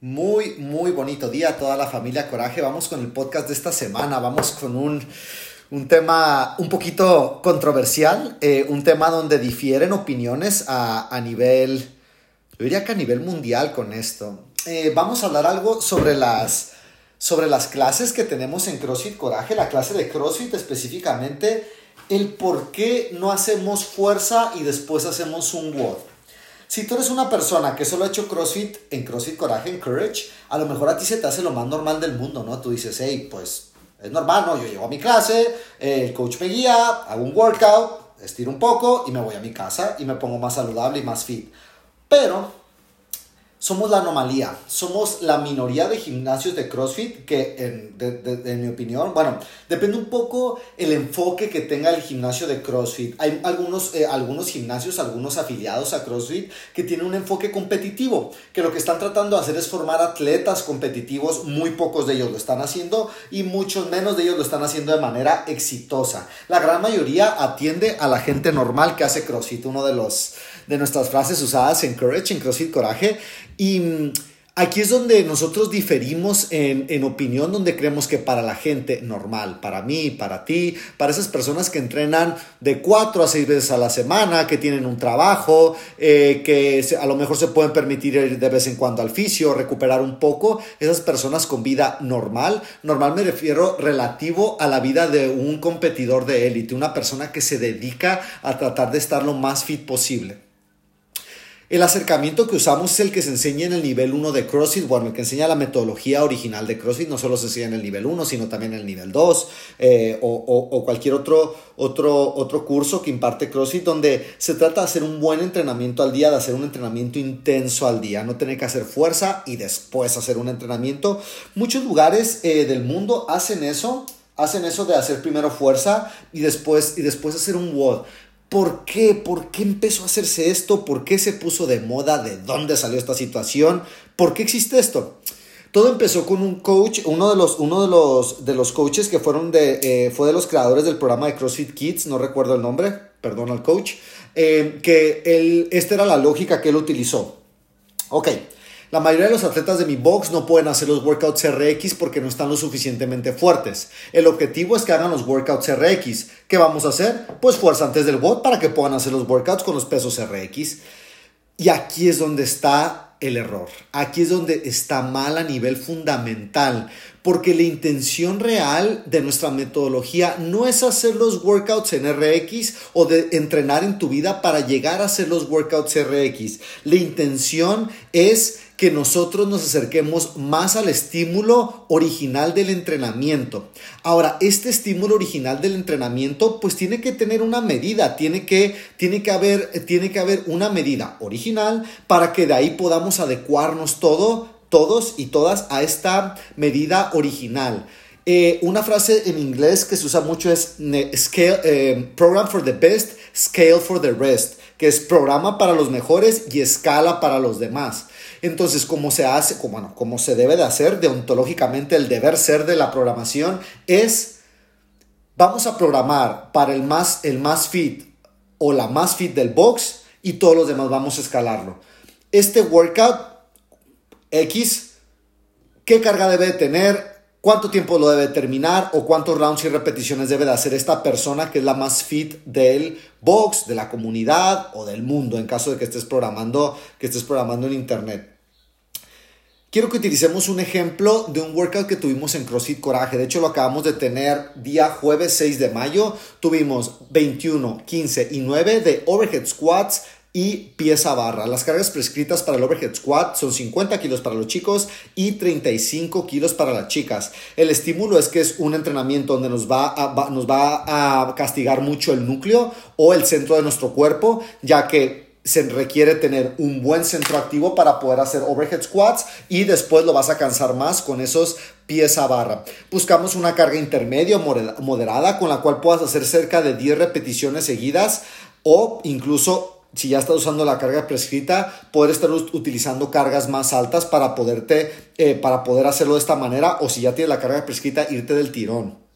Muy, muy bonito día a toda la familia Coraje. Vamos con el podcast de esta semana. Vamos con un, tema un poquito controversial, eh, un tema donde difieren opiniones a, nivel, yo diría que a nivel mundial con esto. Eh, vamos a hablar algo sobre las, sobre las clases que tenemos en CrossFit Coraje, la clase de CrossFit específicamente, el por qué no hacemos fuerza y después hacemos un WOD. Si tú eres una persona que solo ha hecho CrossFit en CrossFit Coraje, en Courage, a lo mejor a ti se te hace lo más normal del mundo, ¿no? Tú dices, hey, pues es normal, ¿no? Yo llego a mi clase, el coach me guía, hago un workout, estiro un poco y me voy a mi casa y me pongo más saludable y más fit. Pero somos la anomalía, somos la minoría de gimnasios de CrossFit que, en, mi opinión, bueno, depende un poco el enfoque que tenga el gimnasio de CrossFit. Hay algunos, eh, algunos gimnasios, algunos afiliados a CrossFit que tienen un enfoque competitivo, que lo que están tratando de hacer es formar atletas competitivos, muy pocos de ellos lo están haciendo y muchos menos de ellos lo están haciendo de manera exitosa. La gran mayoría atiende a la gente normal que hace CrossFit, uno de los de nuestras frases usadas en Courage, en CrossFit Coraje. Y mm, aquí es donde nosotros diferimos en, en, opinión, donde creemos que para la gente normal, para mí, para ti, para esas personas que entrenan de cuatro a seis veces a la semana, que tienen un trabajo, eh, que a lo mejor se pueden permitir ir de vez en cuando al fisio, recuperar un poco, esas personas con vida normal, normal me refiero relativo a la vida de un competidor de élite, una persona que se dedica a tratar de estar lo más fit posible. El acercamiento que usamos es el que se enseña en el nivel 1 de CrossFit, bueno, el que enseña la metodología original de CrossFit, no solo se enseña en el nivel 1, sino también en el nivel 2 eh, o, cualquier otro, otro, otro curso que imparte CrossFit, donde se trata de hacer un buen entrenamiento al día, de hacer un entrenamiento intenso al día, no tener que hacer fuerza y después hacer un entrenamiento. Muchos lugares eh, del mundo hacen eso, hacen eso de hacer primero fuerza y después, y después hacer un WOD. ¿Por qué? ¿Por qué empezó a hacerse esto? ¿Por qué se puso de moda? ¿De dónde salió esta situación? ¿Por qué existe esto? Todo empezó con un coach, uno de los, uno de los, de los coaches que fueron de, eh, fue de los creadores del programa de CrossFit Kids, no recuerdo el nombre, perdón al coach, eh, que esta era la lógica que él utilizó. Ok, la mayoría de los atletas de mi box no pueden hacer los workouts RX porque no están lo suficientemente fuertes. El objetivo es que hagan los workouts RX. ¿Qué vamos a hacer? Pues fuerza antes del bot para que puedan hacer los workouts con los pesos RX. Y aquí es donde está el error. Aquí es donde está mal a nivel fundamental. Porque la intención real de nuestra metodología no es hacer los workouts en RX o de entrenar en tu vida para llegar a hacer los workouts RX. La intención es que nosotros nos acerquemos más al estímulo original del entrenamiento. Ahora, este estímulo original del entrenamiento pues tiene que tener una medida, tiene que, tiene que, haber, tiene que haber una medida original para que de ahí podamos adecuarnos todo, todos y todas a esta medida original. Eh, una frase en inglés que se usa mucho es scale, eh, program for the best, scale for the rest, que es programa para los mejores y escala para los demás. Entonces, como se hace, como, se debe de hacer, deontológicamente el deber ser de la programación es, vamos a programar para el más, el más fit o la más fit del box y todos los demás vamos a escalarlo. Este workout X, ¿qué carga debe tener? ¿Cuánto tiempo lo debe terminar? ¿O cuántos rounds y repeticiones debe de hacer esta persona que es la más fit del box, de la comunidad o del mundo en caso de que estés programando, que estés programando en internet? Quiero que utilicemos un ejemplo de un workout que tuvimos en CrossFit Coraje. De hecho, lo acabamos de tener día jueves 6 de mayo. Tuvimos 21, 15 y 9 de overhead squats y pieza barra. Las cargas prescritas para el overhead squat son 50 kilos para los chicos y 35 kilos para las chicas. El estímulo es que es un entrenamiento donde nos va a, nos va a castigar mucho el núcleo o el centro de nuestro cuerpo, ya que se requiere tener un buen centro activo para poder hacer overhead squats y después lo vas a cansar más con esos pies a barra. Buscamos una carga intermedia moderada con la cual puedas hacer cerca de 10 repeticiones seguidas o incluso si ya estás usando la carga prescrita, poder estar utilizando cargas más altas para poderte, eh, para poder hacerlo de esta manera o si ya tienes la carga prescrita, irte del tirón.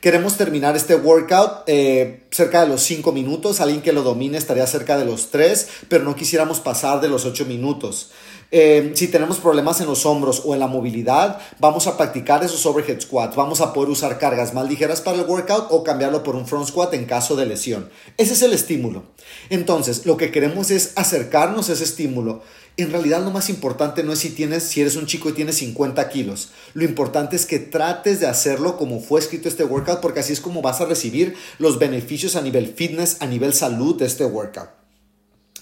Queremos terminar este workout eh, cerca de los 5 minutos. Alguien que lo domine estaría cerca de los 3, pero no quisiéramos pasar de los 8 minutos. Eh, si tenemos problemas en los hombros o en la movilidad, vamos a practicar esos overhead squats. Vamos a poder usar cargas más ligeras para el workout o cambiarlo por un front squat en caso de lesión. Ese es el estímulo. Entonces, lo que queremos es acercarnos a ese estímulo. En realidad lo más importante no es si tienes, si eres un chico y tienes 50 kilos. Lo importante es que trates de hacerlo como fue escrito este workout, porque así es como vas a recibir los beneficios a nivel fitness, a nivel salud de este workout.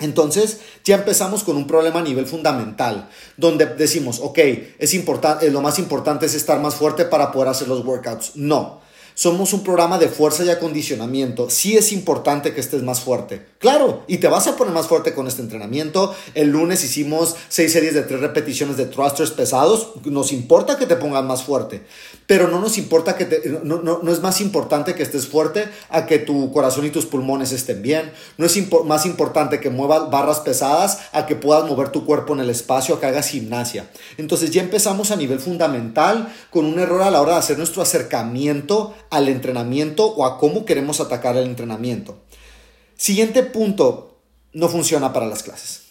Entonces ya empezamos con un problema a nivel fundamental, donde decimos, ok, es importante, lo más importante es estar más fuerte para poder hacer los workouts. No, somos un programa de fuerza y acondicionamiento. Sí es importante que estés más fuerte. Claro, y te vas a poner más fuerte con este entrenamiento. El lunes hicimos seis series de tres repeticiones de thrusters pesados. Nos importa que te pongas más fuerte, pero no nos importa que te, no, no, no es más importante que estés fuerte a que tu corazón y tus pulmones estén bien. No es más importante que muevas barras pesadas a que puedas mover tu cuerpo en el espacio, a que hagas gimnasia. Entonces ya empezamos a nivel fundamental con un error a la hora de hacer nuestro acercamiento al entrenamiento o a cómo queremos atacar el entrenamiento. Siguiente punto, no funciona para las clases.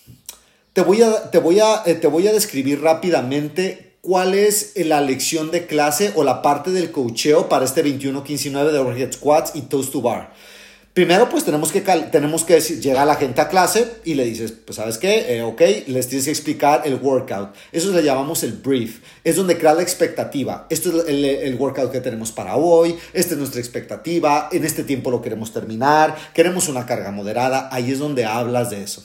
Te voy a, te voy a, eh, te voy a describir rápidamente cuál es la lección de clase o la parte del cocheo para este 21-15-9 de overhead squats y toast to bar. Primero, pues tenemos que, tenemos que decir, llega la gente a clase y le dices, pues sabes qué, eh, ok, les tienes que explicar el workout. Eso le llamamos el brief. Es donde crea la expectativa. Esto es el, el, workout que tenemos para hoy, esta es nuestra expectativa, en este tiempo lo queremos terminar, queremos una carga moderada, ahí es donde hablas de eso.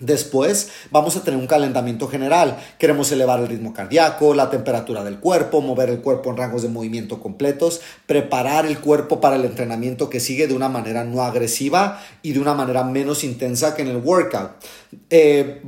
Después vamos a tener un calentamiento general. Queremos elevar el ritmo cardíaco, la temperatura del cuerpo, mover el cuerpo en rangos de movimiento completos, preparar el cuerpo para el entrenamiento que sigue de una manera no agresiva y de una manera menos intensa que en el workout. Eh,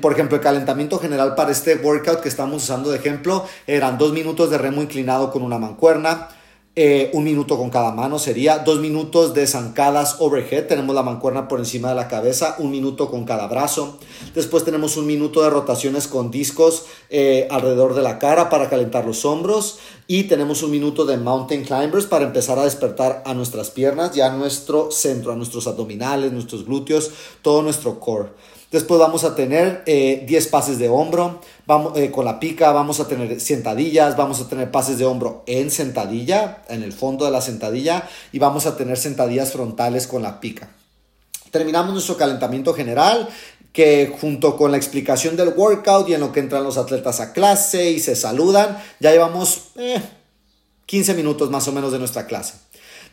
por ejemplo, el calentamiento general para este workout que estamos usando de ejemplo eran dos minutos de remo inclinado con una mancuerna eh, un minuto con cada mano sería dos minutos de zancadas overhead. Tenemos la mancuerna por encima de la cabeza, un minuto con cada brazo. Después tenemos un minuto de rotaciones con discos eh, alrededor de la cara para calentar los hombros. Y tenemos un minuto de mountain climbers para empezar a despertar a nuestras piernas y a nuestro centro, a nuestros abdominales, nuestros glúteos, todo nuestro core. Después vamos a tener 10 eh, pases de hombro vamos, eh, con la pica, vamos a tener sentadillas, vamos a tener pases de hombro en sentadilla, en el fondo de la sentadilla, y vamos a tener sentadillas frontales con la pica. Terminamos nuestro calentamiento general que junto con la explicación del workout y en lo que entran los atletas a clase y se saludan, ya llevamos 15 eh, minutos más o menos de nuestra clase.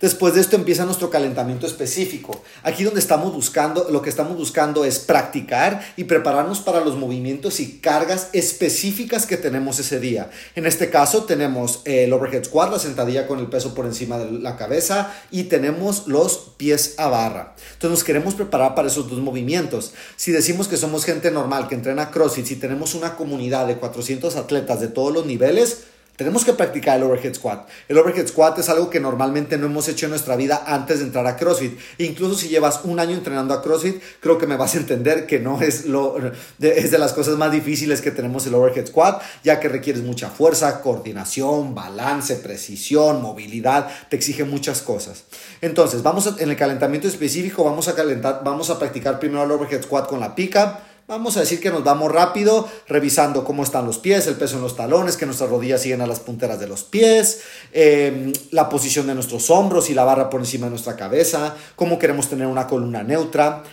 Después de esto empieza nuestro calentamiento específico. Aquí donde estamos buscando, lo que estamos buscando es practicar y prepararnos para los movimientos y cargas específicas que tenemos ese día. En este caso tenemos el overhead squat, la sentadilla con el peso por encima de la cabeza y tenemos los pies a barra. Entonces nos queremos preparar para esos dos movimientos. Si decimos que somos gente normal que entrena CrossFit, si tenemos una comunidad de 400 atletas de todos los niveles, tenemos que practicar el overhead squat. El overhead squat es algo que normalmente no hemos hecho en nuestra vida antes de entrar a CrossFit. incluso si llevas un año entrenando a CrossFit, creo que me vas a entender que no es lo es de las cosas más difíciles que tenemos el overhead squat, ya que requieres mucha fuerza, coordinación, balance, precisión, movilidad, te exige muchas cosas. Entonces, vamos en el calentamiento específico, vamos a calentar, vamos a practicar primero el overhead squat con la pica Vamos a decir que nos vamos rápido, revisando cómo están los pies, el peso en los talones, que nuestras rodillas siguen a las punteras de los pies, em, la posición de nuestros hombros y la barra por encima de nuestra cabeza, cómo queremos tener una columna neutra.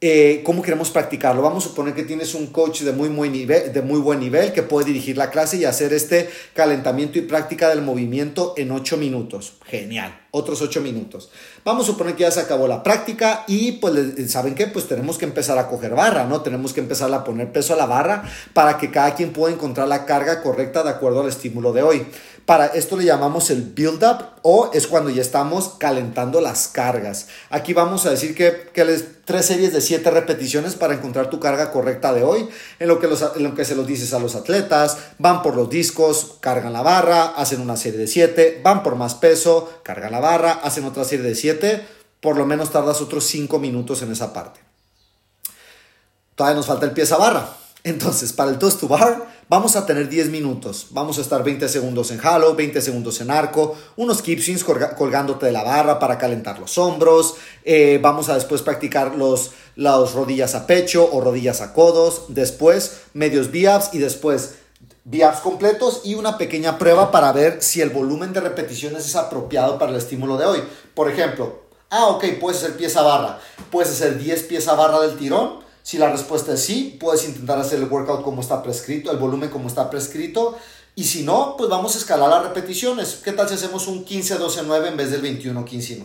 Eh, ¿Cómo queremos practicarlo? Vamos a suponer que tienes un coach de muy, muy nivel, de muy buen nivel que puede dirigir la clase y hacer este calentamiento y práctica del movimiento en 8 minutos. Genial, otros 8 minutos. Vamos a suponer que ya se acabó la práctica y pues saben qué, pues tenemos que empezar a coger barra, ¿no? Tenemos que empezar a poner peso a la barra para que cada quien pueda encontrar la carga correcta de acuerdo al estímulo de hoy. Para esto le llamamos el build up o es cuando ya estamos calentando las cargas. Aquí vamos a decir que, que les tres series de siete repeticiones para encontrar tu carga correcta de hoy, en lo, que los, en lo que se los dices a los atletas, van por los discos, cargan la barra, hacen una serie de siete, van por más peso, cargan la barra, hacen otra serie de siete, por lo menos tardas otros cinco minutos en esa parte. Todavía nos falta el pie a barra. Entonces, para el toast to bar, Vamos a tener 10 minutos. Vamos a estar 20 segundos en halo, 20 segundos en arco, unos keep colgándote de la barra para calentar los hombros. Eh, vamos a después practicar los, las rodillas a pecho o rodillas a codos. Después medios biabs y después biabs completos y una pequeña prueba para ver si el volumen de repeticiones es apropiado para el estímulo de hoy. Por ejemplo, ah, ok, puedes hacer pieza barra. Puedes hacer 10 pieza barra del tirón si la respuesta es sí, puedes intentar hacer el workout como está prescrito, el volumen como está prescrito. Y si no, pues vamos a escalar las repeticiones. ¿Qué tal si hacemos un 15-12-9 en vez del 21-15-9?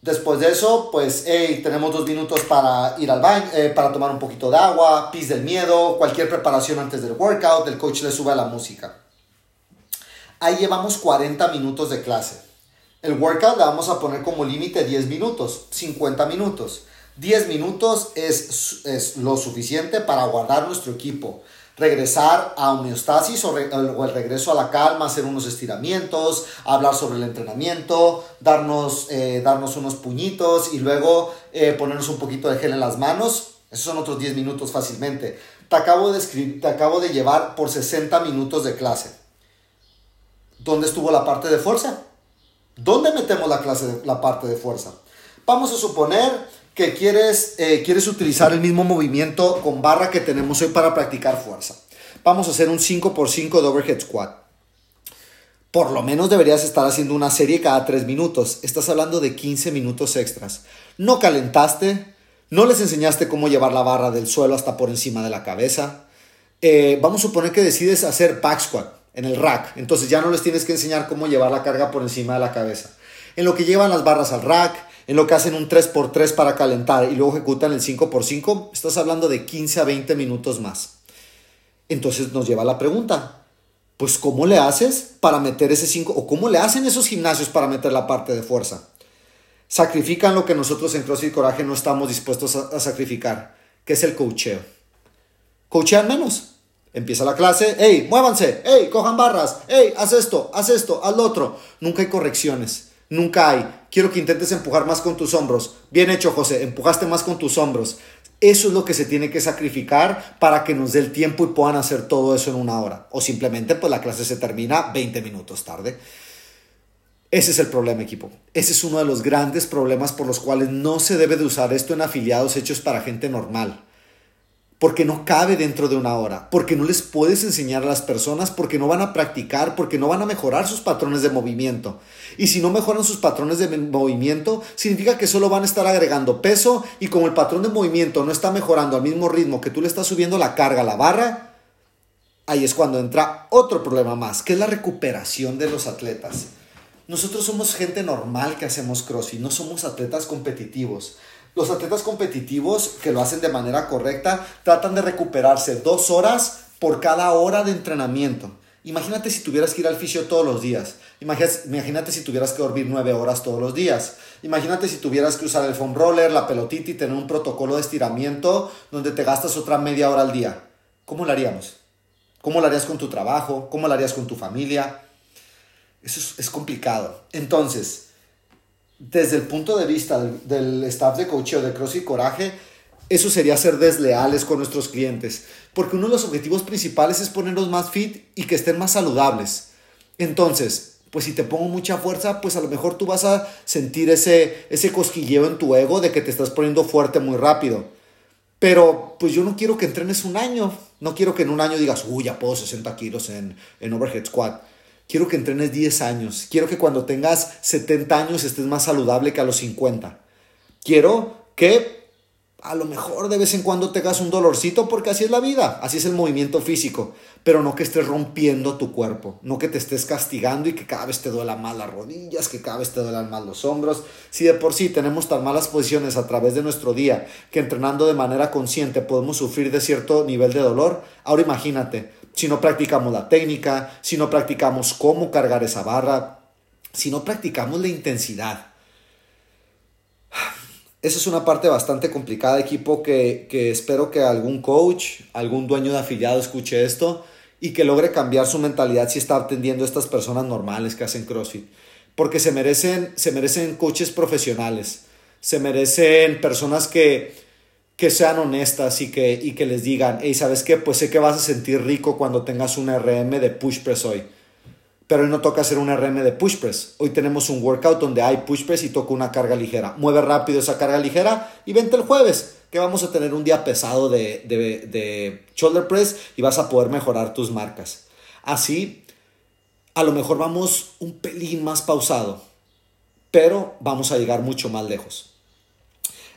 Después de eso, pues hey, tenemos dos minutos para ir al baño, eh, para tomar un poquito de agua, pis del miedo, cualquier preparación antes del workout, el coach le sube la música. Ahí llevamos 40 minutos de clase. El workout le vamos a poner como límite 10 minutos, 50 minutos. 10 minutos es, lo suficiente para guardar nuestro equipo, regresar a homeostasis o, el regreso a la calma, hacer unos estiramientos, hablar sobre el entrenamiento, darnos, eh, darnos unos puñitos y luego eh, ponernos un poquito de gel en las manos. Esos son otros 10 minutos fácilmente. Te acabo de, te acabo de llevar por 60 minutos de clase. ¿Dónde estuvo la parte de fuerza? ¿Dónde metemos la clase la parte de fuerza? Vamos a suponer que quieres, eh, quieres utilizar el mismo movimiento con barra que tenemos hoy para practicar fuerza. Vamos a hacer un 5x5 de overhead squat. Por lo menos deberías estar haciendo una serie cada 3 minutos. Estás hablando de 15 minutos extras. No calentaste, no les enseñaste cómo llevar la barra del suelo hasta por encima de la cabeza. Eh, vamos a suponer que decides hacer back squat en el rack. Entonces ya no les tienes que enseñar cómo llevar la carga por encima de la cabeza. En lo que llevan las barras al rack, en lo que hacen un 3x3 para calentar y luego ejecutan el 5x5, estás hablando de 15 a 20 minutos más. Entonces nos lleva la pregunta, pues ¿cómo le haces para meter ese 5 o cómo le hacen esos gimnasios para meter la parte de fuerza? Sacrifican lo que nosotros en CrossFit Coraje no estamos dispuestos a, sacrificar, que es el coacheo. Coachean menos. Empieza la clase, hey, muévanse, hey, cojan barras, hey, haz esto, haz esto, haz lo otro. Nunca hay correcciones. Nunca hay. Quiero que intentes empujar más con tus hombros. Bien hecho, José. Empujaste más con tus hombros. Eso es lo que se tiene que sacrificar para que nos dé el tiempo y puedan hacer todo eso en una hora. O simplemente, pues la clase se termina 20 minutos tarde. Ese es el problema, equipo. Ese es uno de los grandes problemas por los cuales no se debe de usar esto en afiliados hechos para gente normal porque no cabe dentro de una hora, porque no les puedes enseñar a las personas, porque no van a practicar, porque no van a mejorar sus patrones de movimiento. Y si no mejoran sus patrones de movimiento, significa que solo van a estar agregando peso y como el patrón de movimiento no está mejorando al mismo ritmo que tú le estás subiendo la carga a la barra, ahí es cuando entra otro problema más, que es la recuperación de los atletas. Nosotros somos gente normal que hacemos crossfit, no somos atletas competitivos. Los atletas competitivos que lo hacen de manera correcta tratan de recuperarse dos horas por cada hora de entrenamiento. Imagínate si tuvieras que ir al fisio todos los días. Imagínate si tuvieras que dormir nueve horas todos los días. Imagínate si tuvieras que usar el foam roller, la pelotita y tener un protocolo de estiramiento donde te gastas otra media hora al día. ¿Cómo lo haríamos? ¿Cómo lo harías con tu trabajo? ¿Cómo lo harías con tu familia? Eso es, es complicado. Entonces, desde el punto de vista del, staff de coaching de Cross y Coraje, eso sería ser desleales con nuestros clientes, porque uno de los objetivos principales es ponerlos más fit y que estén más saludables. Entonces, pues si te pongo mucha fuerza, pues a lo mejor tú vas a sentir ese, ese cosquilleo en tu ego de que te estás poniendo fuerte muy rápido. Pero pues yo no quiero que entrenes un año, no quiero que en un año digas, uy, ya puedo 60 kilos en, en overhead squat. Quiero que entrenes 10 años. Quiero que cuando tengas 70 años estés más saludable que a los 50. Quiero que a lo mejor de vez en cuando tengas un dolorcito porque así es la vida, así es el movimiento físico, pero no que estés rompiendo tu cuerpo, no que te estés castigando y que cada vez te duela más las rodillas, que cada vez te duelan más los hombros. Si de por sí tenemos tan malas posiciones a través de nuestro día que entrenando de manera consciente podemos sufrir de cierto nivel de dolor, ahora imagínate, si no practicamos la técnica, si no practicamos cómo cargar esa barra, si no practicamos la intensidad. Esa es una parte bastante complicada, equipo, que, que espero que algún coach, algún dueño de afiliado escuche esto y que logre cambiar su mentalidad si está atendiendo a estas personas normales que hacen CrossFit. Porque se merecen, se merecen coaches profesionales, se merecen personas que, que sean honestas y que, y que les digan, hey, ¿sabes qué? Pues sé que vas a sentir rico cuando tengas un RM de push press hoy. Pero hoy no toca hacer un RM de push press. Hoy tenemos un workout donde hay push press y toca una carga ligera. Mueve rápido esa carga ligera y vente el jueves, que vamos a tener un día pesado de, de, de shoulder press y vas a poder mejorar tus marcas. Así, a lo mejor vamos un pelín más pausado, pero vamos a llegar mucho más lejos.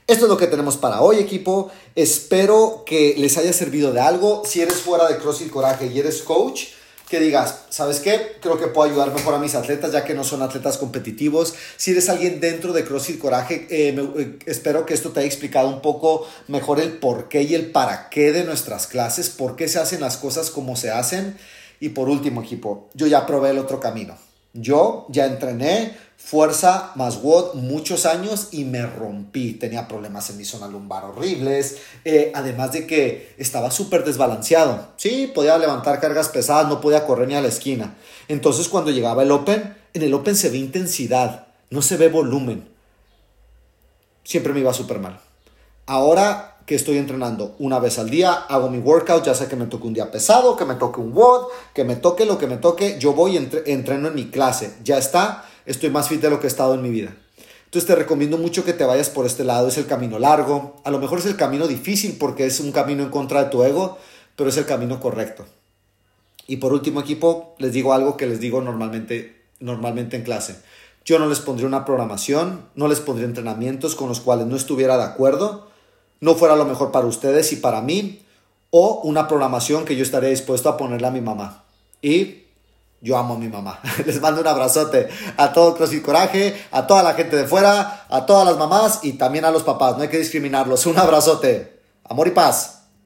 Esto es lo que tenemos para hoy, equipo. Espero que les haya servido de algo. Si eres fuera de CrossFit Coraje y eres coach, que digas, ¿sabes qué? Creo que puedo ayudar mejor a mis atletas ya que no son atletas competitivos. Si eres alguien dentro de CrossFit Coraje, eh, eh, espero que esto te haya explicado un poco mejor el por qué y el para qué de nuestras clases, por qué se hacen las cosas como se hacen. Y por último, equipo, yo ya probé el otro camino. Yo ya entrené fuerza más WOD muchos años y me rompí. Tenía problemas en mi zona lumbar horribles. Eh, además de que estaba súper desbalanceado. Sí, podía levantar cargas pesadas, no podía correr ni a la esquina. Entonces cuando llegaba el Open, en el Open se ve intensidad, no se ve volumen. Siempre me iba súper mal. Ahora que estoy entrenando una vez al día, hago mi workout, ya sea que me toque un día pesado, que me toque un WOD, que me toque lo que me toque, yo voy y entreno en mi clase. Ya está estoy más fit de lo que he estado en mi vida. Entonces te recomiendo mucho que te vayas por este lado. Es el camino largo. A lo mejor es el camino difícil porque es un camino en contra de tu ego, pero es el camino correcto. Y por último, equipo, les digo algo que les digo normalmente, normalmente en clase. Yo no les pondría una programación, no les pondría entrenamientos con los cuales no estuviera de acuerdo, no fuera lo mejor para ustedes y para mí, o una programación que yo estaría dispuesto a ponerle a mi mamá. Y yo amo a mi mamá. Les mando un abrazote a todo CrossFit Coraje, a toda la gente de fuera, a todas las mamás y también a los papás. No hay que discriminarlos. Un abrazote. Amor y paz.